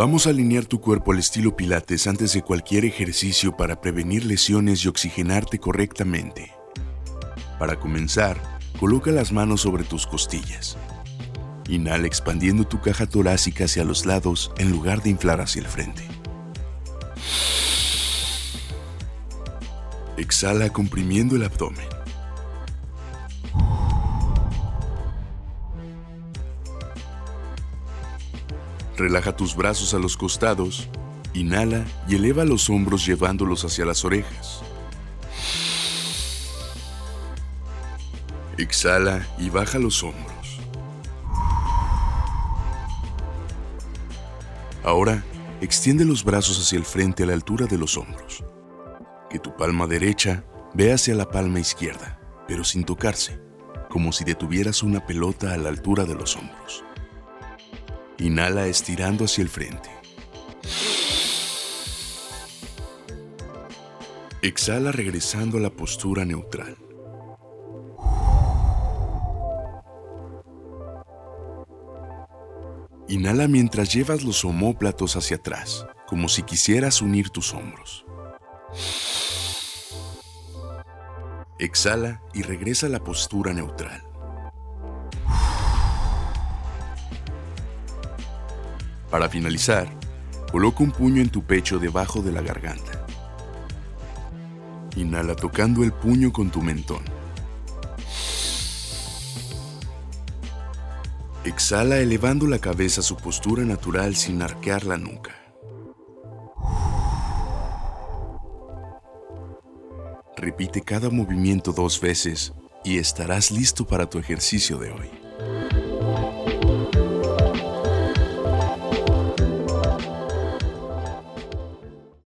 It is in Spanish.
Vamos a alinear tu cuerpo al estilo Pilates antes de cualquier ejercicio para prevenir lesiones y oxigenarte correctamente. Para comenzar, coloca las manos sobre tus costillas. Inhala expandiendo tu caja torácica hacia los lados en lugar de inflar hacia el frente. Exhala comprimiendo el abdomen. Relaja tus brazos a los costados, inhala y eleva los hombros llevándolos hacia las orejas. Exhala y baja los hombros. Ahora, extiende los brazos hacia el frente a la altura de los hombros. Que tu palma derecha vea hacia la palma izquierda, pero sin tocarse, como si detuvieras una pelota a la altura de los hombros. Inhala estirando hacia el frente. Exhala regresando a la postura neutral. Inhala mientras llevas los omóplatos hacia atrás, como si quisieras unir tus hombros. Exhala y regresa a la postura neutral. Para finalizar, coloca un puño en tu pecho debajo de la garganta. Inhala tocando el puño con tu mentón. Exhala elevando la cabeza a su postura natural sin arquear la nuca. Repite cada movimiento dos veces y estarás listo para tu ejercicio de hoy.